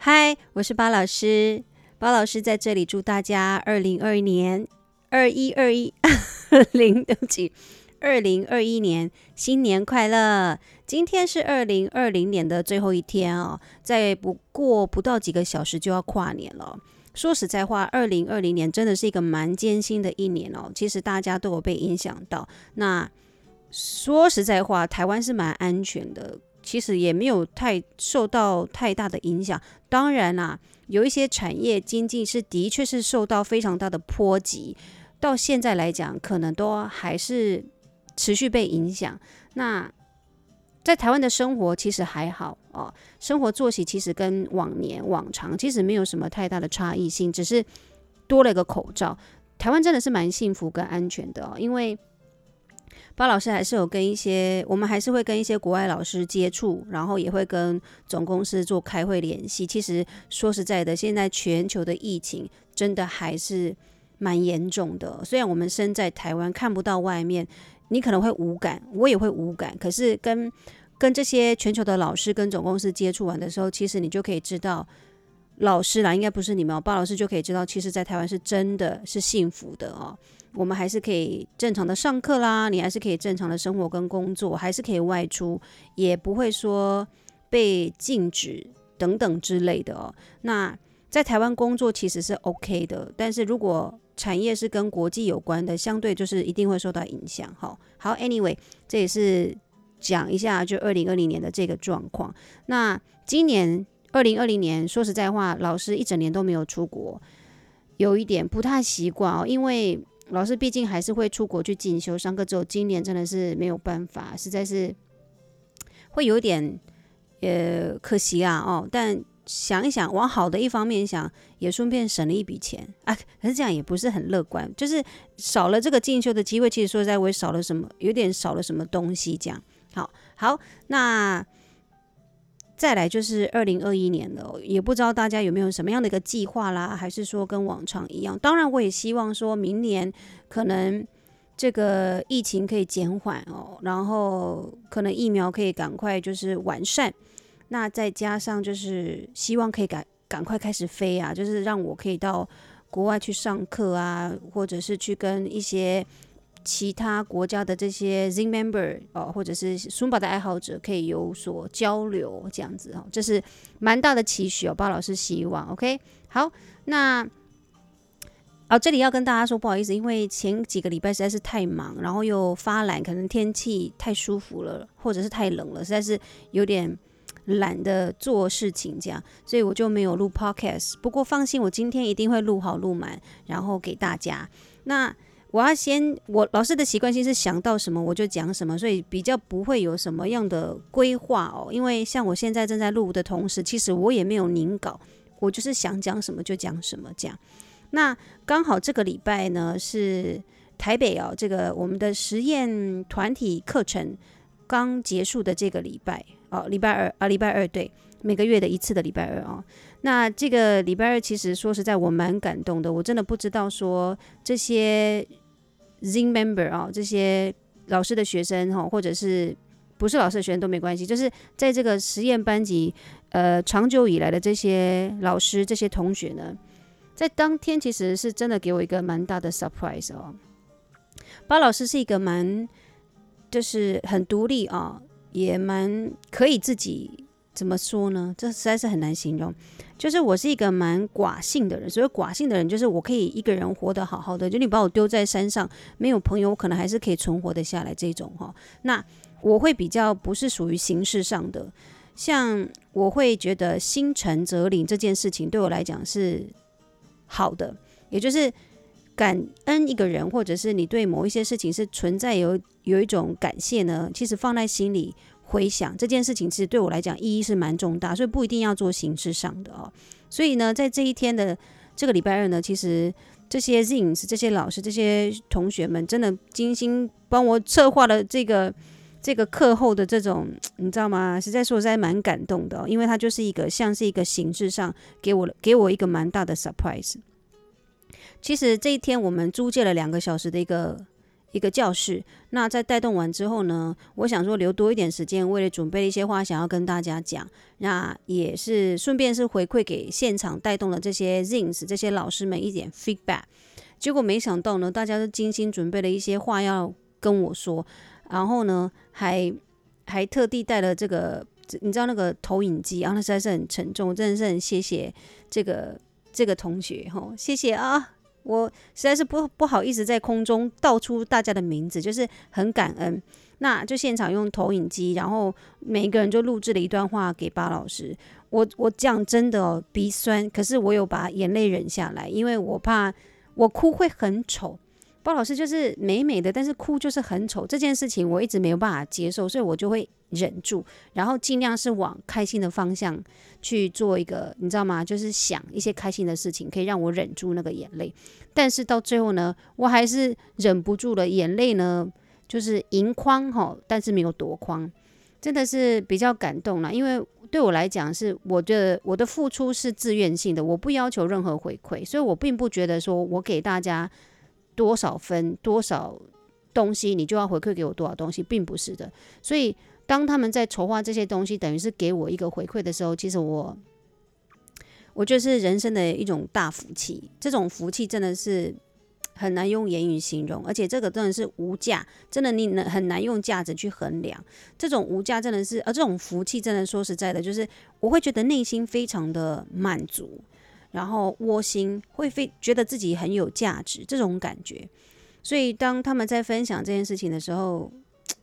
嗨，我是巴老师。巴老师在这里祝大家二零二一年二一二一零对不起，二零二一年新年快乐！今天是二零二零年的最后一天哦，再不过不到几个小时就要跨年了。说实在话，二零二零年真的是一个蛮艰辛的一年哦。其实大家都有被影响到。那说实在话，台湾是蛮安全的。其实也没有太受到太大的影响。当然啦、有一些产业经济是的确是受到非常大的波及，到现在来讲，可能都还是持续被影响。那在台湾的生活其实还好哦，生活作息其实跟往年往常其实没有什么太大的差异性，只是多了一个口罩。台湾真的是蛮幸福跟安全的哦，因为。巴老师还是有跟一些，我们还是会跟一些国外老师接触，然后也会跟总公司做开会联系。其实说实在的，现在全球的疫情真的还是蛮严重的。虽然我们身在台湾看不到外面，你可能会无感，我也会无感。可是跟跟这些全球的老师跟总公司接触完的时候，其实你就可以知道，老师啦，应该不是你们哦，巴老师就可以知道，其实在台湾是真的是幸福的哦。我们还是可以正常的上课啦，你还是可以正常的生活跟工作，还是可以外出，也不会说被禁止等等之类的哦。那在台湾工作其实是 OK 的，但是如果产业是跟国际有关的，相对就是一定会受到影响。好，好，Anyway，这也是讲一下就二零二零年的这个状况。那今年二零二零年，说实在话，老师一整年都没有出国，有一点不太习惯哦，因为。老师毕竟还是会出国去进修上课，之后今年真的是没有办法，实在是会有点呃可惜啊哦。但想一想，往好的一方面想，也顺便省了一笔钱啊。可是这样也不是很乐观，就是少了这个进修的机会。其实说实在，我也少了什么，有点少了什么东西。这样，好，好，那。再来就是二零二一年了，也不知道大家有没有什么样的一个计划啦，还是说跟往常一样？当然，我也希望说明年可能这个疫情可以减缓哦，然后可能疫苗可以赶快就是完善，那再加上就是希望可以赶赶快开始飞啊，就是让我可以到国外去上课啊，或者是去跟一些。其他国家的这些 Zoom member 哦，或者是 Zumba 的爱好者可以有所交流，这样子哦，这是蛮大的期许哦。巴老师希望，OK，好，那哦，这里要跟大家说不好意思，因为前几个礼拜实在是太忙，然后又发懒，可能天气太舒服了，或者是太冷了，实在是有点懒得做事情，这样，所以我就没有录 Podcast。不过放心，我今天一定会录好录满，然后给大家。那。我要先，我老师的习惯性是想到什么我就讲什么，所以比较不会有什么样的规划哦。因为像我现在正在录的同时，其实我也没有拟稿，我就是想讲什么就讲什么这样。那刚好这个礼拜呢是台北哦，这个我们的实验团体课程刚结束的这个礼拜哦，礼拜二啊，礼拜二对，每个月的一次的礼拜二哦。那这个礼拜二其实说实在我蛮感动的，我真的不知道说这些 Zing member 啊，这些老师的学生哈，或者是不是老师的学生都没关系，就是在这个实验班级，呃，长久以来的这些老师、这些同学呢，在当天其实是真的给我一个蛮大的 surprise 哦。巴老师是一个蛮就是很独立啊，也蛮可以自己。怎么说呢？这实在是很难形容。就是我是一个蛮寡性的人，所以寡性的人就是我可以一个人活得好好的。就你把我丢在山上，没有朋友，我可能还是可以存活得下来这种哈。那我会比较不是属于形式上的，像我会觉得心诚则灵这件事情对我来讲是好的，也就是感恩一个人，或者是你对某一些事情是存在有有一种感谢呢，其实放在心里。回想这件事情，其实对我来讲意义是蛮重大，所以不一定要做形式上的哦。所以呢，在这一天的这个礼拜二呢，其实这些 Zins、这些老师、这些同学们，真的精心帮我策划了这个这个课后的这种，你知道吗？实在说实在蛮感动的哦，因为它就是一个像是一个形式上给我给我一个蛮大的 surprise。其实这一天我们租借了两个小时的一个一个教室。那在带动完之后呢，我想说留多一点时间，为了准备一些话想要跟大家讲。那也是顺便是回馈给现场带动的这些 Zins 这些老师们一点 feedback。结果没想到呢，大家都精心准备了一些话要跟我说，然后呢，还还特地带了这个，你知道那个投影机啊，那实在是很沉重，真的是很谢谢这个这个同学哈，谢谢啊。我实在是不不好意思在空中道出大家的名字，就是很感恩。那就现场用投影机，然后每一个人就录制了一段话给巴老师。我我讲真的哦，鼻酸，可是我有把眼泪忍下来，因为我怕我哭会很丑。包老师就是美美的，但是哭就是很丑，这件事情我一直没有办法接受，所以我就会忍住，然后尽量是往开心的方向去做一个，你知道吗？就是想一些开心的事情，可以让我忍住那个眼泪。但是到最后呢，我还是忍不住了，眼泪呢就是盈眶哈，但是没有夺眶，真的是比较感动了。因为对我来讲，是我的我的付出是自愿性的，我不要求任何回馈，所以我并不觉得说我给大家。多少分多少东西，你就要回馈给我多少东西，并不是的。所以当他们在筹划这些东西，等于是给我一个回馈的时候，其实我我觉得是人生的一种大福气。这种福气真的是很难用言语形容，而且这个真的是无价，真的你能很难用价值去衡量。这种无价真的是，而这种福气真的说实在的，就是我会觉得内心非常的满足。然后窝心会非觉得自己很有价值这种感觉，所以当他们在分享这件事情的时候，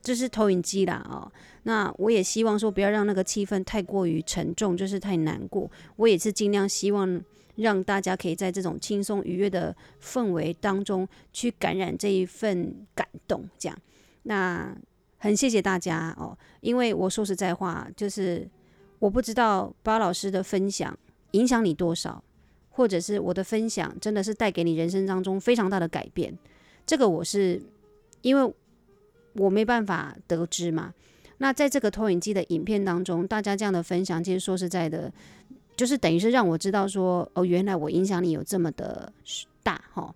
就是投影机啦哦。那我也希望说不要让那个气氛太过于沉重，就是太难过。我也是尽量希望让大家可以在这种轻松愉悦的氛围当中去感染这一份感动。这样，那很谢谢大家哦，因为我说实在话，就是我不知道巴老师的分享影响你多少。或者是我的分享真的是带给你人生当中非常大的改变，这个我是因为我没办法得知嘛。那在这个投影机的影片当中，大家这样的分享，其实说实在的，就是等于是让我知道说，哦，原来我影响力有这么的大哈，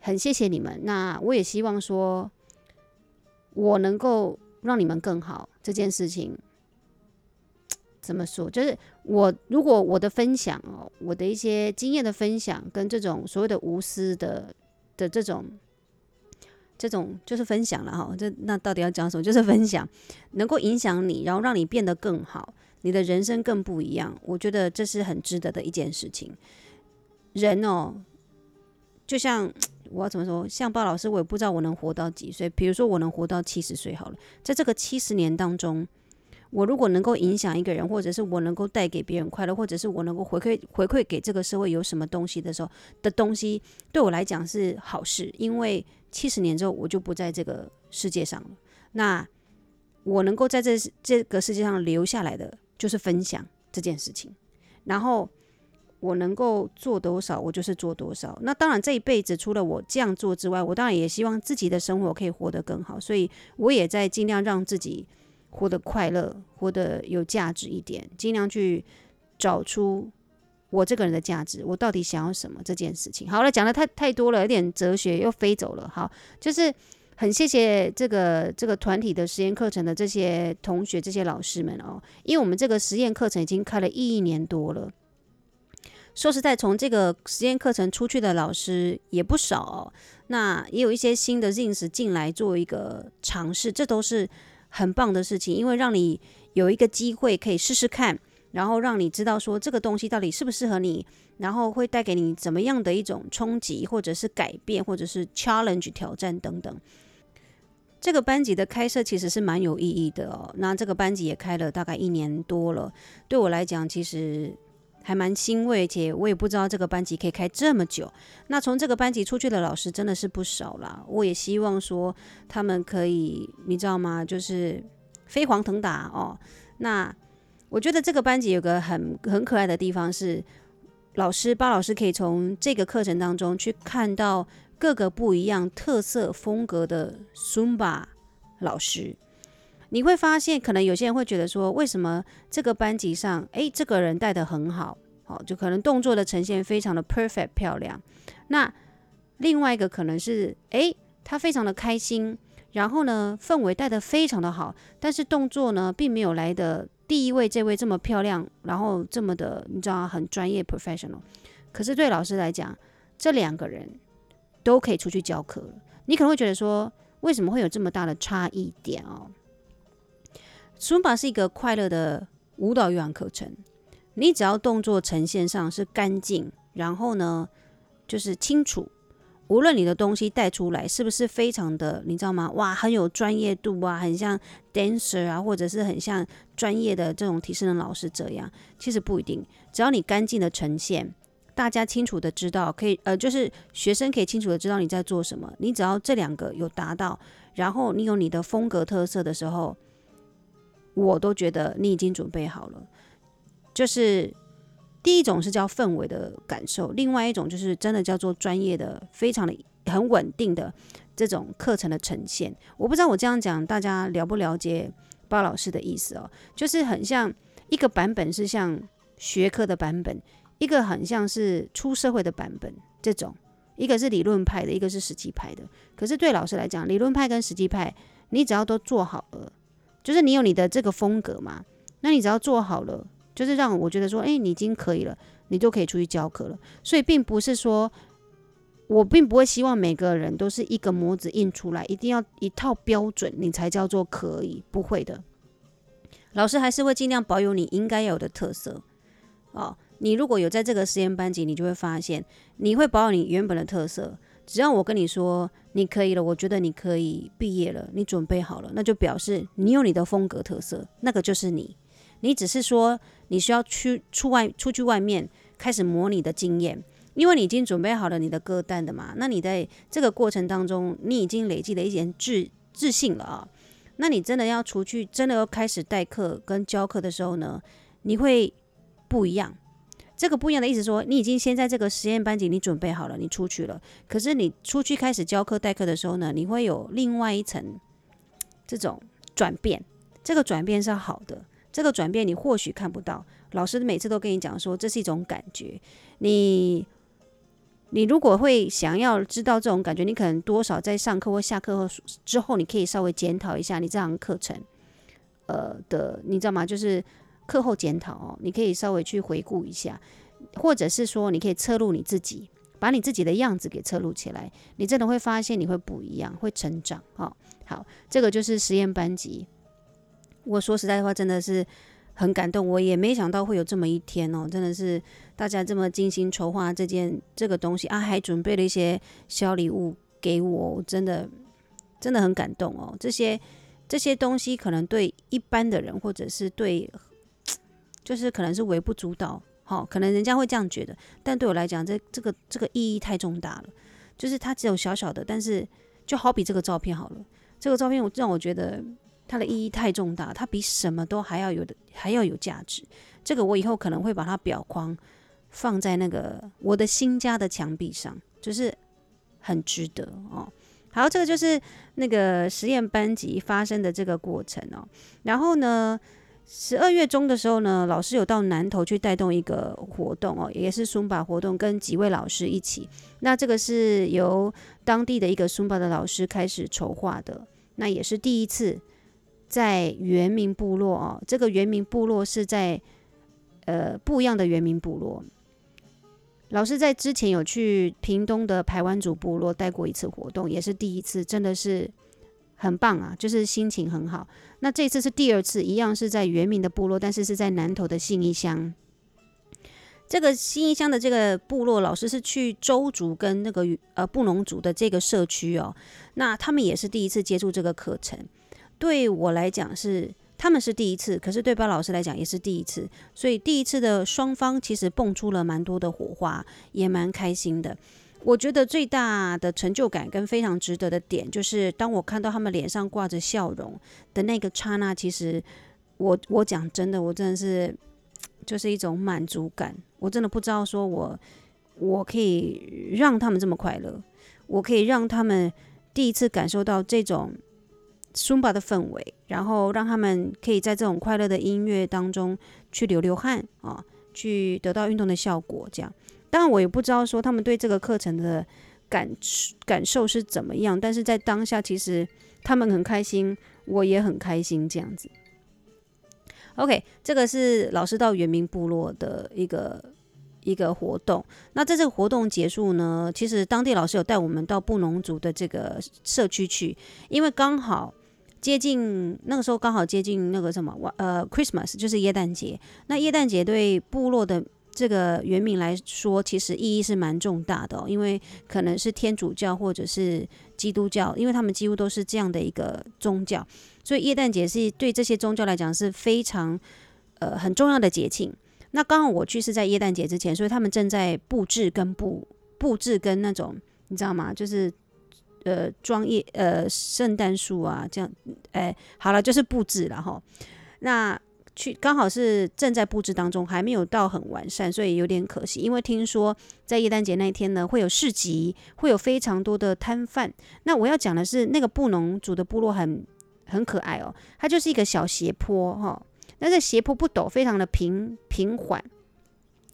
很谢谢你们。那我也希望说，我能够让你们更好这件事情。怎么说？就是我如果我的分享哦，我的一些经验的分享，跟这种所谓的无私的的这种这种就是分享了哈。这那到底要讲什么？就是分享，能够影响你，然后让你变得更好，你的人生更不一样。我觉得这是很值得的一件事情。人哦，就像我要怎么说？像鲍老师，我也不知道我能活到几岁。比如说，我能活到七十岁好了，在这个七十年当中。我如果能够影响一个人，或者是我能够带给别人快乐，或者是我能够回馈回馈给这个社会有什么东西的时候的东西，对我来讲是好事。因为七十年之后我就不在这个世界上了。那我能够在这这个世界上留下来的，就是分享这件事情。然后我能够做多少，我就是做多少。那当然这一辈子除了我这样做之外，我当然也希望自己的生活可以活得更好。所以我也在尽量让自己。活得快乐，活得有价值一点，尽量去找出我这个人的价值，我到底想要什么这件事情。好了，讲的太太多了，有点哲学又飞走了。好，就是很谢谢这个这个团体的实验课程的这些同学、这些老师们哦，因为我们这个实验课程已经开了一年多了。说实在，从这个实验课程出去的老师也不少哦，那也有一些新的 Zins 进来做一个尝试，这都是。很棒的事情，因为让你有一个机会可以试试看，然后让你知道说这个东西到底适不适合你，然后会带给你怎么样的一种冲击，或者是改变，或者是 challenge 挑战等等。这个班级的开设其实是蛮有意义的哦。那这个班级也开了大概一年多了，对我来讲其实。还蛮欣慰，且我也不知道这个班级可以开这么久。那从这个班级出去的老师真的是不少啦。我也希望说他们可以，你知道吗？就是飞黄腾达哦。那我觉得这个班级有个很很可爱的地方是，老师巴老师可以从这个课程当中去看到各个不一样特色风格的 Sumba 老师。你会发现，可能有些人会觉得说，为什么这个班级上，诶，这个人带得很好，好，就可能动作的呈现非常的 perfect 漂亮。那另外一个可能是，诶，他非常的开心，然后呢，氛围带得非常的好，但是动作呢，并没有来的第一位这位这么漂亮，然后这么的，你知道很专业 professional。可是对老师来讲，这两个人都可以出去教课了。你可能会觉得说，为什么会有这么大的差异点哦？尊巴是一个快乐的舞蹈有氧课程，你只要动作呈现上是干净，然后呢，就是清楚。无论你的东西带出来是不是非常的，你知道吗？哇，很有专业度啊，很像 dancer 啊，或者是很像专业的这种体适能老师这样，其实不一定。只要你干净的呈现，大家清楚的知道，可以呃，就是学生可以清楚的知道你在做什么。你只要这两个有达到，然后你有你的风格特色的时候，我都觉得你已经准备好了，就是。第一种是叫氛围的感受，另外一种就是真的叫做专业的、非常的很稳定的这种课程的呈现。我不知道我这样讲大家了不了解包老师的意思哦，就是很像一个版本是像学科的版本，一个很像是出社会的版本。这种一个是理论派的，一个是实际派的。可是对老师来讲，理论派跟实际派，你只要都做好了，就是你有你的这个风格嘛，那你只要做好了。就是让我觉得说，哎，你已经可以了，你就可以出去教课了。所以并不是说，我并不会希望每个人都是一个模子印出来，一定要一套标准，你才叫做可以。不会的，老师还是会尽量保有你应该有的特色。哦，你如果有在这个实验班级，你就会发现，你会保有你原本的特色。只要我跟你说你可以了，我觉得你可以毕业了，你准备好了，那就表示你有你的风格特色，那个就是你。你只是说你需要去出外出去外面开始磨你的经验，因为你已经准备好了你的歌单的嘛。那你在这个过程当中，你已经累积了一点自自信了啊。那你真的要出去，真的要开始代课跟教课的时候呢，你会不一样。这个不一样的意思说，你已经先在这个实验班级你准备好了，你出去了。可是你出去开始教课代课的时候呢，你会有另外一层这种转变。这个转变是好的。这个转变你或许看不到，老师每次都跟你讲说，这是一种感觉。你你如果会想要知道这种感觉，你可能多少在上课或下课后之后，你可以稍微检讨一下你这堂课程，呃的，你知道吗？就是课后检讨哦，你可以稍微去回顾一下，或者是说你可以侧录你自己，把你自己的样子给侧录起来，你真的会发现你会不一样，会成长。哦，好，这个就是实验班级。我说实在的话，真的是很感动。我也没想到会有这么一天哦，真的是大家这么精心筹划这件这个东西啊，还准备了一些小礼物给，我真的真的很感动哦。这些这些东西可能对一般的人，或者是对，就是可能是微不足道，好，可能人家会这样觉得，但对我来讲，这这个这个意义太重大了。就是它只有小小的，但是就好比这个照片好了，这个照片我让我觉得。它的意义太重大，它比什么都还要有的还要有价值。这个我以后可能会把它裱框放在那个我的新家的墙壁上，就是很值得哦。好，这个就是那个实验班级发生的这个过程哦。然后呢，十二月中的时候呢，老师有到南投去带动一个活动哦，也是尊巴活动，跟几位老师一起。那这个是由当地的一个尊巴的老师开始筹划的，那也是第一次。在原民部落哦，这个原民部落是在呃不一样的原民部落。老师在之前有去屏东的排湾族部落带过一次活动，也是第一次，真的是很棒啊，就是心情很好。那这次是第二次，一样是在原民的部落，但是是在南投的信义乡。这个信义乡的这个部落，老师是去周族跟那个呃布农族的这个社区哦，那他们也是第一次接触这个课程。对我来讲是他们是第一次，可是对巴老师来讲也是第一次，所以第一次的双方其实蹦出了蛮多的火花，也蛮开心的。我觉得最大的成就感跟非常值得的点，就是当我看到他们脸上挂着笑容的那个刹那，其实我我讲真的，我真的是就是一种满足感。我真的不知道说我我可以让他们这么快乐，我可以让他们第一次感受到这种。尊巴的氛围，然后让他们可以在这种快乐的音乐当中去流流汗啊，去得到运动的效果。这样，当然我也不知道说他们对这个课程的感感受是怎么样，但是在当下其实他们很开心，我也很开心，这样子。OK，这个是老师到原民部落的一个一个活动。那在这个活动结束呢，其实当地老师有带我们到布农族的这个社区去，因为刚好接近那个时候，刚好接近那个什么，呃，Christmas 就是耶诞节。那耶诞节对部落的这个原名来说，其实意义是蛮重大的哦，因为可能是天主教或者是基督教，因为他们几乎都是这样的一个宗教，所以耶诞节是对这些宗教来讲是非常呃很重要的节庆。那刚好我去是在耶诞节之前，所以他们正在布置跟布布置跟那种你知道吗？就是呃装叶呃圣诞树啊这样，哎好了就是布置了哈。那去刚好是正在布置当中，还没有到很完善，所以有点可惜。因为听说在耶诞节那一天呢，会有市集，会有非常多的摊贩。那我要讲的是，那个布农族的部落很很可爱哦，它就是一个小斜坡哈，那这斜坡不陡，非常的平平缓，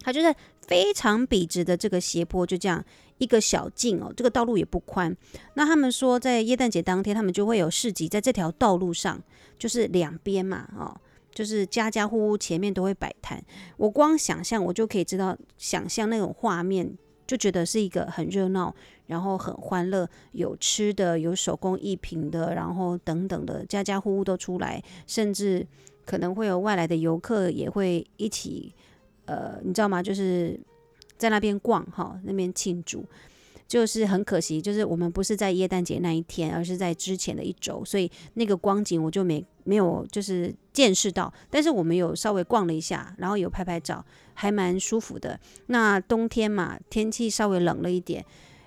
它就是非常笔直的这个斜坡，就这样一个小径哦，这个道路也不宽。那他们说，在耶诞节当天，他们就会有市集在这条道路上，就是两边嘛，哦。就是家家户户前面都会摆摊，我光想象我就可以知道，想象那种画面，就觉得是一个很热闹，然后很欢乐，有吃的，有手工艺品的，然后等等的，家家户户都出来，甚至可能会有外来的游客也会一起，呃，你知道吗？就是在那边逛哈，那边庆祝。就是很可惜，就是我们不是在耶诞节那一天，而是在之前的一周，所以那个光景我就没没有就是见识到。但是我们有稍微逛了一下，然后有拍拍照，还蛮舒服的。那冬天嘛，天气稍微冷了一点，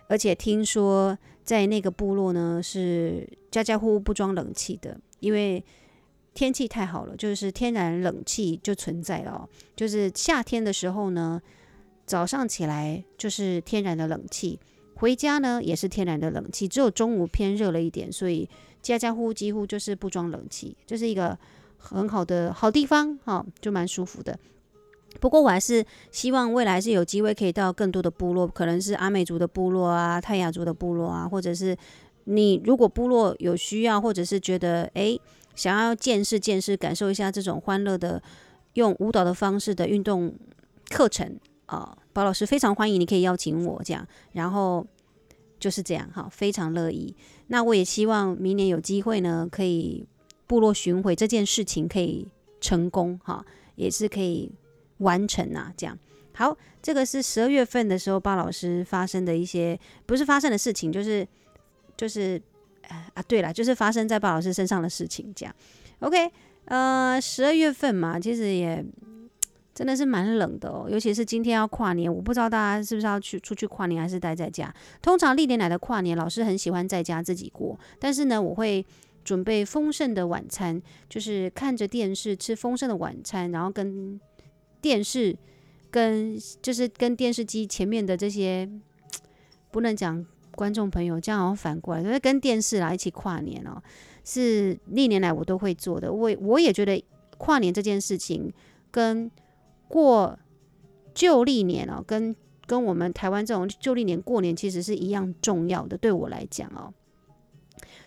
而且听说在那个部落呢，是家家户户不装冷气的，因为天气太好了，就是天然冷气就存在了。就是夏天的时候呢，早上起来就是天然的冷气。回家呢也是天然的冷气，只有中午偏热了一点，所以家家户户几乎就是不装冷气，就是一个很好的好地方哈、就蛮舒服的。不过我还是希望未来是有机会可以到更多的部落，可能是阿美族的部落啊、泰雅族的部落啊，或者是你如果部落有需要，或者是觉得诶想要见识见识，感受一下这种欢乐的用舞蹈的方式的运动课程啊。包老师非常欢迎，你可以邀请我这样，然后就是这样哈，非常乐意。那我也希望明年有机会呢，可以部落巡回这件事情可以成功哈，也是可以完成啊。这样好，这个是十二月份的时候，包老师发生的一些不是发生的事情，就是就是啊，对了，就是发生在包老师身上的事情。这样 OK，呃，十二月份嘛，其实也。真的是蛮冷的哦，尤其是今天要跨年，我不知道大家是不是要去出去跨年，还是待在家。通常历年来的跨年，老师很喜欢在家自己过，但是呢，我会准备丰盛的晚餐，就是看着电视吃丰盛的晚餐，然后跟电视跟就是跟电视机前面的这些不能讲观众朋友，这样好像反过来，就是跟电视来一起跨年哦，是历年来我都会做的。我我也觉得跨年这件事情跟过旧历年哦，跟跟我们台湾这种旧历年过年其实是一样重要的，对我来讲哦，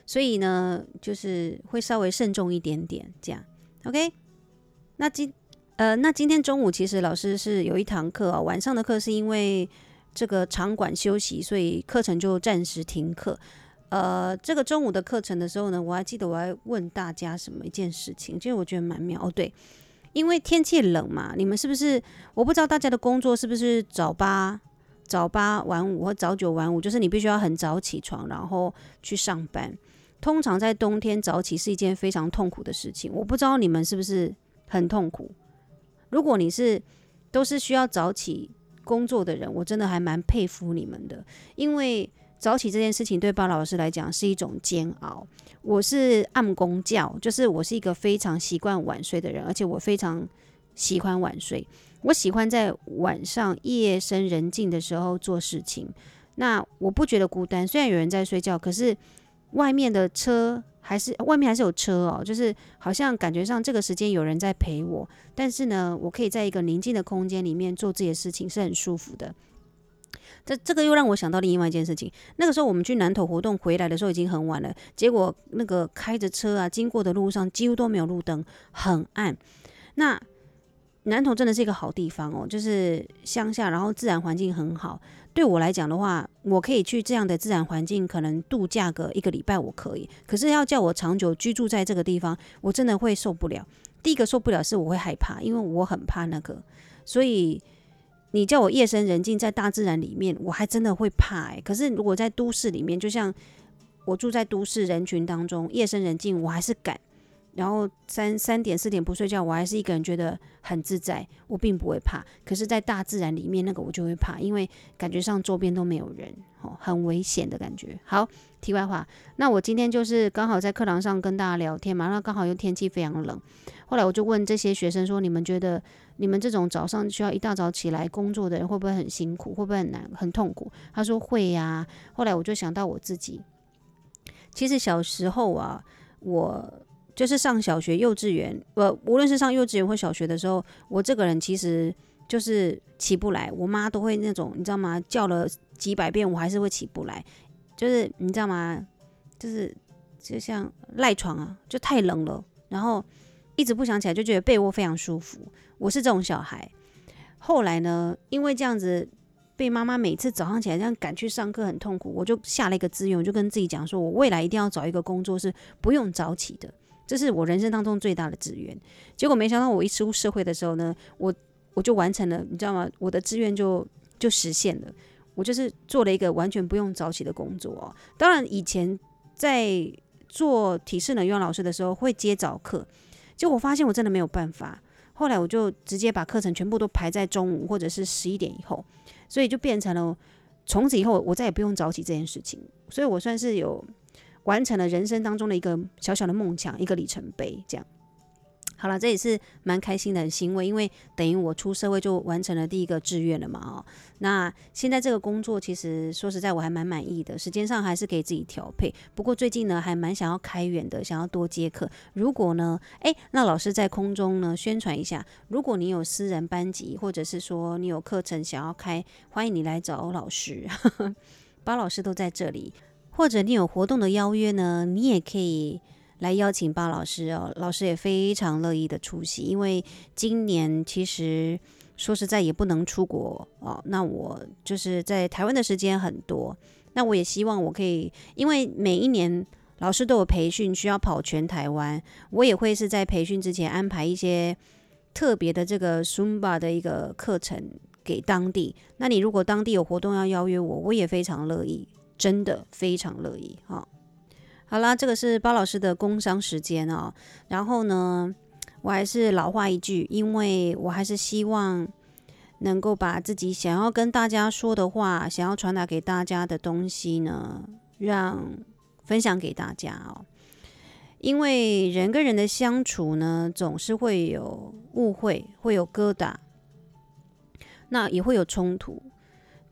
所以呢，就是会稍微慎重一点点这样。OK，那今呃，那今天中午其实老师是有一堂课哦，晚上的课是因为这个场馆休息，所以课程就暂时停课。呃，这个中午的课程的时候呢，我还记得我还问大家什么一件事情，其实我觉得蛮妙哦，对。因为天气冷嘛，你们是不是？我不知道大家的工作是不是早八早八晚五或早九晚五，就是你必须要很早起床，然后去上班。通常在冬天早起是一件非常痛苦的事情。我不知道你们是不是很痛苦。如果你是都是需要早起工作的人，我真的还蛮佩服你们的，因为。早起这件事情对包老师来讲是一种煎熬。我是暗公教，就是我是一个非常习惯晚睡的人，而且我非常喜欢晚睡。我喜欢在晚上夜深人静的时候做事情。那我不觉得孤单，虽然有人在睡觉，可是外面的车还是外面还是有车哦，就是好像感觉上这个时间有人在陪我。但是呢，我可以在一个宁静的空间里面做这些事情，是很舒服的。这这个又让我想到另外一件事情。那个时候我们去南投活动回来的时候已经很晚了，结果那个开着车啊，经过的路上几乎都没有路灯，很暗。那南投真的是一个好地方哦，就是乡下，然后自然环境很好。对我来讲的话，我可以去这样的自然环境，可能度假个一个礼拜我可以。可是要叫我长久居住在这个地方，我真的会受不了。第一个受不了是我会害怕，因为我很怕那个，所以。你叫我夜深人静在大自然里面，我还真的会怕欸。可是如果在都市里面，就像我住在都市人群当中，夜深人静，我还是敢。然后三三点四点不睡觉，我还是一个人觉得很自在，我并不会怕。可是，在大自然里面，那个我就会怕，因为感觉上周边都没有人，哦，很危险的感觉。好，题外话，那我今天就是刚好在课堂上跟大家聊天嘛，那刚好又天气非常冷。后来我就问这些学生说：“你们觉得你们这种早上需要一大早起来工作的人，会不会很辛苦？会不会很难、很痛苦？”他说：“会呀。”后来我就想到我自己，其实小时候啊，我。就是上小学、幼稚园，呃，无论是上幼稚园或小学的时候，我这个人其实就是起不来。我妈都会那种，你知道吗？叫了几百遍，我还是会起不来。就是你知道吗？就是就像赖床啊，就太冷了，然后一直不想起来，就觉得被窝非常舒服。我是这种小孩。后来呢，因为这样子被妈妈每次早上起来这样赶去上课很痛苦，我就下了一个志愿，我就跟自己讲说，我未来一定要找一个工作是不用早起的。这是我人生当中最大的志愿，结果没想到我一出社会的时候呢，我我就完成了，你知道吗？我的志愿就就实现了，我就是做了一个完全不用早起的工作。当然以前在做体适能语文老师的时候会接早课，结果发现我真的没有办法，后来我就直接把课程全部都排在中午或者是十一点以后，所以就变成了从此以后我再也不用早起这件事情，所以我算是有。完成了人生当中的一个小小的梦想，一个里程碑。这样，好了，这也是蛮开心的很欣慰，因为等于我出社会就完成了第一个志愿了嘛。哦，那现在这个工作其实说实在我还蛮满意的，时间上还是可以自己调配。不过最近呢，还蛮想要开源的，想要多接客。如果呢，诶，那老师在空中呢宣传一下，如果你有私人班级，或者是说你有课程想要开，欢迎你来找老师，包老师都在这里。或者你有活动的邀约呢，你也可以来邀请巴老师哦，老师也非常乐意的出席。因为今年其实说实在也不能出国哦，那我就是在台湾的时间很多，那我也希望我可以，因为每一年老师都有培训需要跑全台湾，我也会是在培训之前安排一些特别的这个 Zumba 的一个课程给当地。那你如果当地有活动要邀约我，我也非常乐意。真的非常乐意哈，好啦，这个是包老师的工商时间哦。然后呢，我还是老话一句，因为我还是希望能够把自己想要跟大家说的话，想要传达给大家的东西呢，让分享给大家哦。因为人跟人的相处呢，总是会有误会，会有疙瘩，那也会有冲突。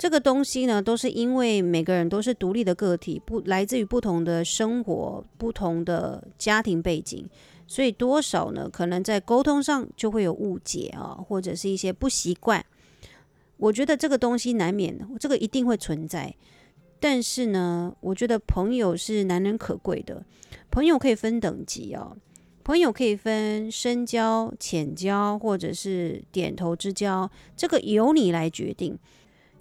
这个东西呢，都是因为每个人都是独立的个体，不来自于不同的生活、不同的家庭背景，所以多少呢，可能在沟通上就会有误解啊，或者是一些不习惯。我觉得这个东西难免，这个一定会存在。但是呢，我觉得朋友是难能可贵的，朋友可以分等级哦，朋友可以分深交、浅交，或者是点头之交，这个由你来决定。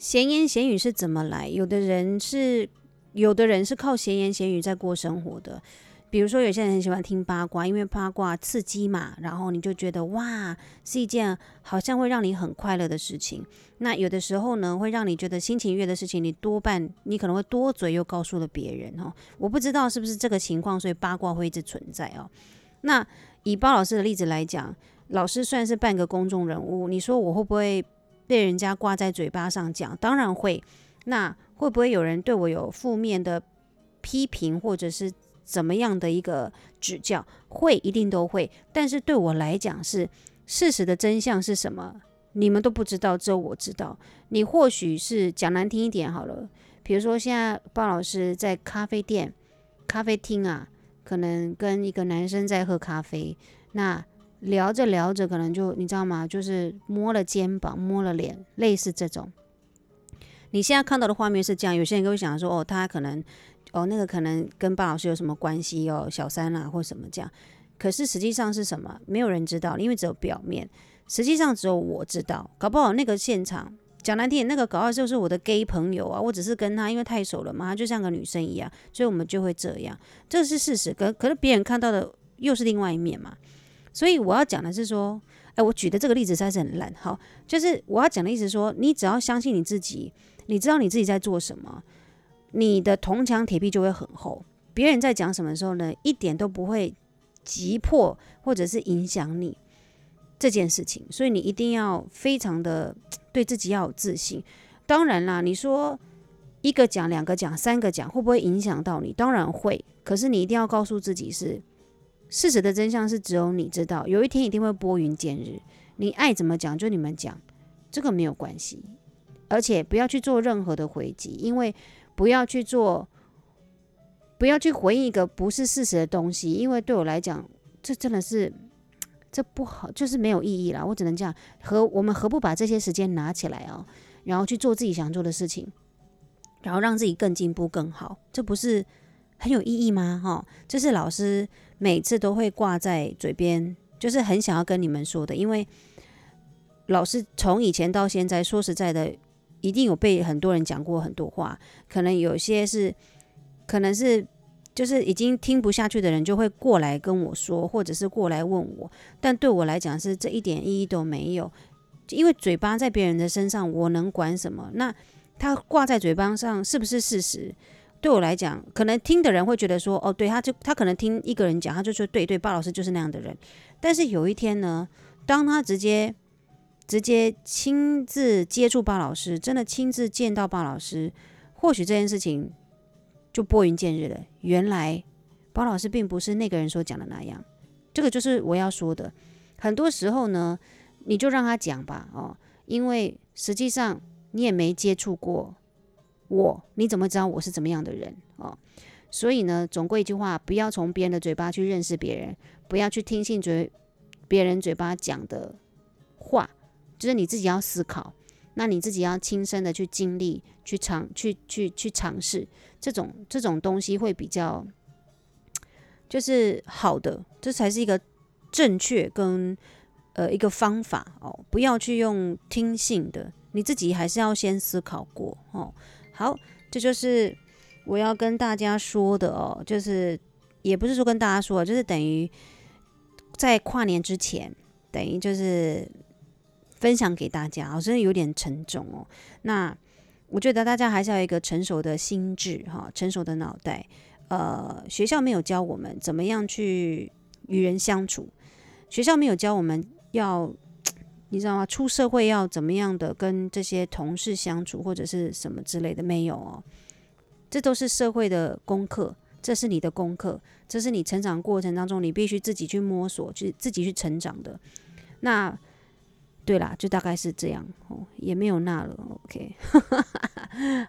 闲言闲语是怎么来？有的人是，有的人是靠闲言闲语在过生活的。比如说，有些人很喜欢听八卦，因为八卦刺激嘛，然后你就觉得哇，是一件好像会让你很快乐的事情。那有的时候呢，会让你觉得心情悦的事情，你多半你可能会多嘴又告诉了别人哦。我不知道是不是这个情况，所以八卦会一直存在哦。那以包老师的例子来讲，老师算是半个公众人物，你说我会不会？被人家挂在嘴巴上讲，当然会。那会不会有人对我有负面的批评，或者是怎么样的一个指教？会，一定都会。但是对我来讲，是事实的真相是什么？你们都不知道，只有我知道。你或许是讲难听一点好了，比如说现在鲍老师在咖啡店、咖啡厅啊，可能跟一个男生在喝咖啡，那。聊着聊着，可能就你知道吗？就是摸了肩膀，摸了脸，类似这种。你现在看到的画面是这样，有些人会想说，哦，他可能，哦，那个可能跟巴老师有什么关系哦，小三啊，或什么这样。可是实际上是什么？没有人知道，因为只有表面。实际上只有我知道。搞不好那个现场讲难听点，那个搞不好就是我的 gay 朋友啊。我只是跟他因为太熟了嘛，他就像个女生一样，所以我们就会这样。这是事实。可可是别人看到的又是另外一面嘛。所以我要讲的是说，哎，我举的这个例子实在是很烂。好，就是我要讲的意思说，你只要相信你自己。你知道你自己在做什么，你的铜墙铁壁就会很厚。别人在讲什么时候呢，一点都不会急迫或者是影响你这件事情。所以你一定要非常的对自己要有自信。当然啦，你说一个讲、两个讲、三个讲，会不会影响到你？当然会。可是你一定要告诉自己是事实的真相是只有你知道。有一天一定会拨云见日。你爱怎么讲就你们讲，这个没有关系。而且不要去做任何的回击，因为不要去做，不要去回应一个不是事实的东西，因为对我来讲，这真的是这不好，就是没有意义了。我只能这样，何我们何不把这些时间拿起来啊，然后去做自己想做的事情，然后让自己更进步更好，这不是很有意义吗？哈，这是老师每次都会挂在嘴边，就是很想要跟你们说的，因为老师从以前到现在，说实在的。一定有被很多人讲过很多话，可能有些是，可能是就是已经听不下去的人就会过来跟我说，或者是过来问我。但对我来讲是这一点意义都没有，因为嘴巴在别人的身上，我能管什么？那他挂在嘴巴上是不是事实？对我来讲，可能听的人会觉得说，哦，对，他就他可能听一个人讲，他就说对对，鲍老师就是那样的人。但是有一天呢，当他直接。直接亲自接触鲍老师，真的亲自见到鲍老师，或许这件事情就拨云见日了。原来巴老师并不是那个人所讲的那样，这个就是我要说的。很多时候呢，你就让他讲吧，哦，因为实际上你也没接触过我，你怎么知道我是怎么样的人哦？所以呢，总归一句话，不要从别人的嘴巴去认识别人，不要去听信嘴别人嘴巴讲的话。就是你自己要思考，那你自己要亲身的去经历、去尝、去去去尝试这种这种东西会比较，就是好的，这才是一个正确跟呃一个方法哦。不要去用听信的，你自己还是要先思考过哦。好，这就是我要跟大家说的哦，就是也不是说跟大家说，就是等于在跨年之前，等于就是。分享给大家，好像有点沉重哦。那我觉得大家还是要有一个成熟的心智，哈，成熟的脑袋。呃，学校没有教我们怎么样去与人相处，学校没有教我们要，你知道吗？出社会要怎么样的跟这些同事相处，或者是什么之类的，没有哦。这都是社会的功课，这是你的功课，这是你成长过程当中你必须自己去摸索，去自己去成长的。那。对啦，就大概是这样哦，也没有那了。OK，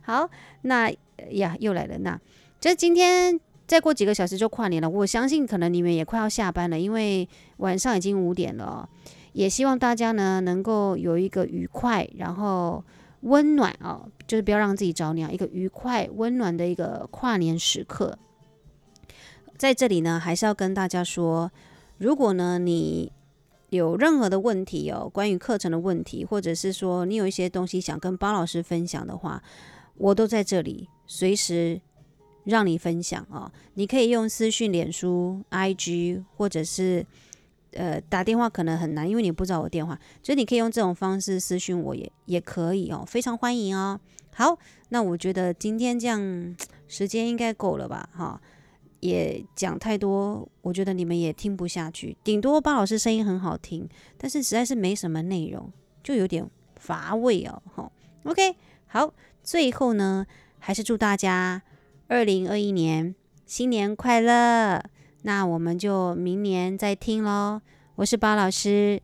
好，那呀又来了，那就今天再过几个小时就跨年了。我相信可能你们也快要下班了，因为晚上已经五点了。也希望大家呢能够有一个愉快，然后温暖啊，就是不要让自己着凉，一个愉快温暖的一个跨年时刻。在这里呢，还是要跟大家说，如果呢你。有任何的问题哦，关于课程的问题，或者是说你有一些东西想跟包老师分享的话，我都在这里，随时让你分享啊、你可以用私讯、脸书、IG，或者是呃打电话，可能很难，因为你不知道我电话，所以你可以用这种方式私讯我也也可以哦，非常欢迎哦。好，那我觉得今天这样时间应该够了吧？哈、也讲太多，我觉得你们也听不下去。顶多巴老师声音很好听，但是实在是没什么内容，就有点乏味哦。吼，OK，好，最后呢，还是祝大家二零二一年新年快乐。那我们就明年再听喽。我是包老师。